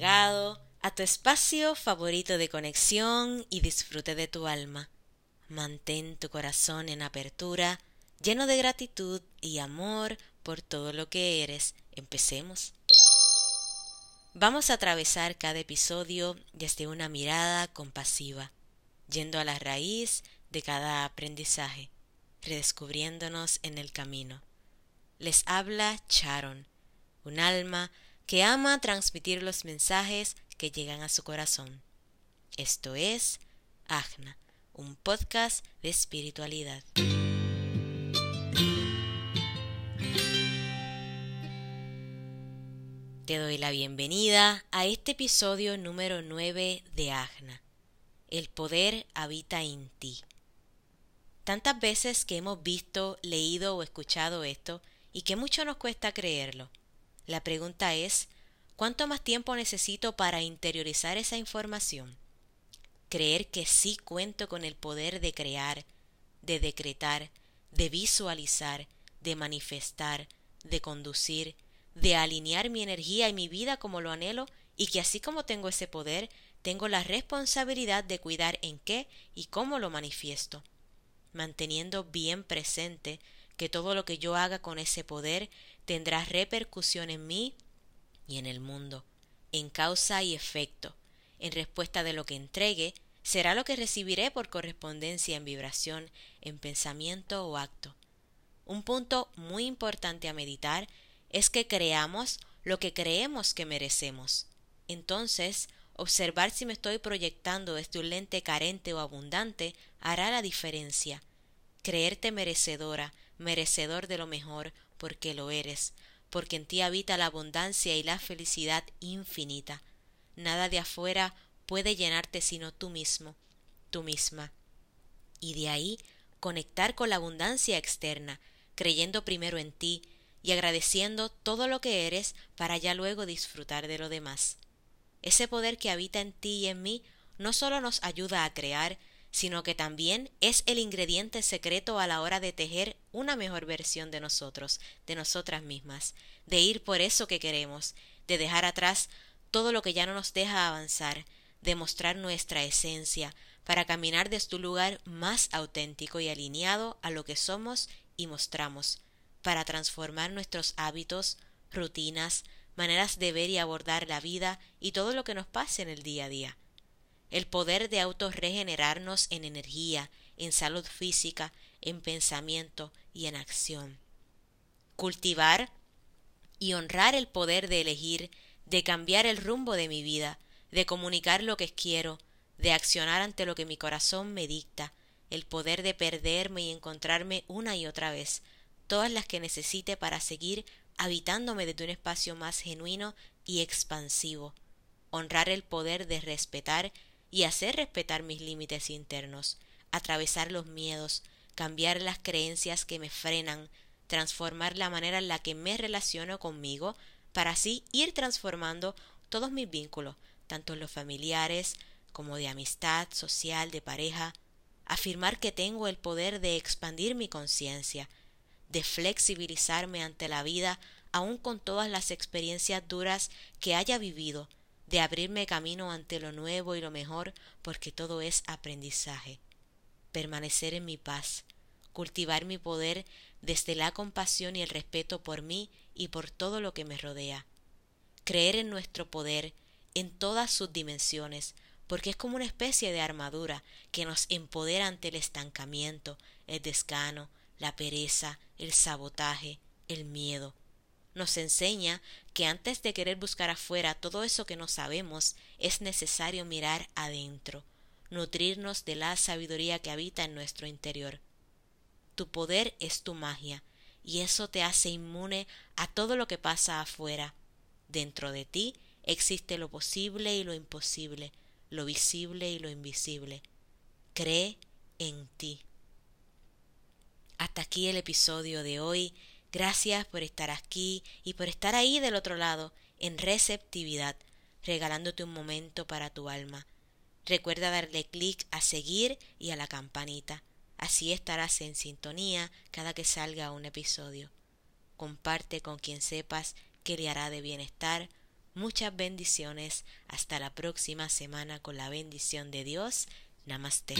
llegado a tu espacio favorito de conexión y disfrute de tu alma. Mantén tu corazón en apertura, lleno de gratitud y amor por todo lo que eres. Empecemos. Vamos a atravesar cada episodio desde una mirada compasiva, yendo a la raíz de cada aprendizaje, redescubriéndonos en el camino. Les habla Charon, un alma que ama transmitir los mensajes que llegan a su corazón. Esto es Agna, un podcast de espiritualidad. Te doy la bienvenida a este episodio número 9 de Agna. El poder habita en ti. Tantas veces que hemos visto, leído o escuchado esto y que mucho nos cuesta creerlo. La pregunta es, ¿cuánto más tiempo necesito para interiorizar esa información? Creer que sí cuento con el poder de crear, de decretar, de visualizar, de manifestar, de conducir, de alinear mi energía y mi vida como lo anhelo y que así como tengo ese poder, tengo la responsabilidad de cuidar en qué y cómo lo manifiesto, manteniendo bien presente que todo lo que yo haga con ese poder tendrá repercusión en mí y en el mundo, en causa y efecto. En respuesta de lo que entregue, será lo que recibiré por correspondencia en vibración, en pensamiento o acto. Un punto muy importante a meditar es que creamos lo que creemos que merecemos. Entonces, observar si me estoy proyectando desde un lente carente o abundante hará la diferencia. Creerte merecedora, merecedor de lo mejor, porque lo eres, porque en ti habita la abundancia y la felicidad infinita. Nada de afuera puede llenarte sino tú mismo, tú misma. Y de ahí conectar con la abundancia externa, creyendo primero en ti y agradeciendo todo lo que eres para ya luego disfrutar de lo demás. Ese poder que habita en ti y en mí no solo nos ayuda a crear, sino que también es el ingrediente secreto a la hora de tejer una mejor versión de nosotros, de nosotras mismas, de ir por eso que queremos, de dejar atrás todo lo que ya no nos deja avanzar, de mostrar nuestra esencia, para caminar desde un lugar más auténtico y alineado a lo que somos y mostramos, para transformar nuestros hábitos, rutinas, maneras de ver y abordar la vida y todo lo que nos pase en el día a día el poder de autorregenerarnos en energía, en salud física, en pensamiento y en acción. Cultivar y honrar el poder de elegir, de cambiar el rumbo de mi vida, de comunicar lo que quiero, de accionar ante lo que mi corazón me dicta, el poder de perderme y encontrarme una y otra vez, todas las que necesite para seguir habitándome desde un espacio más genuino y expansivo, honrar el poder de respetar y hacer respetar mis límites internos, atravesar los miedos, cambiar las creencias que me frenan, transformar la manera en la que me relaciono conmigo, para así ir transformando todos mis vínculos, tanto los familiares como de amistad, social, de pareja, afirmar que tengo el poder de expandir mi conciencia, de flexibilizarme ante la vida aun con todas las experiencias duras que haya vivido, de abrirme camino ante lo nuevo y lo mejor, porque todo es aprendizaje. Permanecer en mi paz, cultivar mi poder desde la compasión y el respeto por mí y por todo lo que me rodea. Creer en nuestro poder en todas sus dimensiones, porque es como una especie de armadura que nos empodera ante el estancamiento, el desgano, la pereza, el sabotaje, el miedo, nos enseña que antes de querer buscar afuera todo eso que no sabemos, es necesario mirar adentro, nutrirnos de la sabiduría que habita en nuestro interior. Tu poder es tu magia, y eso te hace inmune a todo lo que pasa afuera. Dentro de ti existe lo posible y lo imposible, lo visible y lo invisible. Cree en ti. Hasta aquí el episodio de hoy Gracias por estar aquí y por estar ahí del otro lado, en receptividad, regalándote un momento para tu alma. Recuerda darle clic a seguir y a la campanita. Así estarás en sintonía cada que salga un episodio. Comparte con quien sepas que le hará de bienestar, Muchas bendiciones. Hasta la próxima semana con la bendición de Dios. Namaste.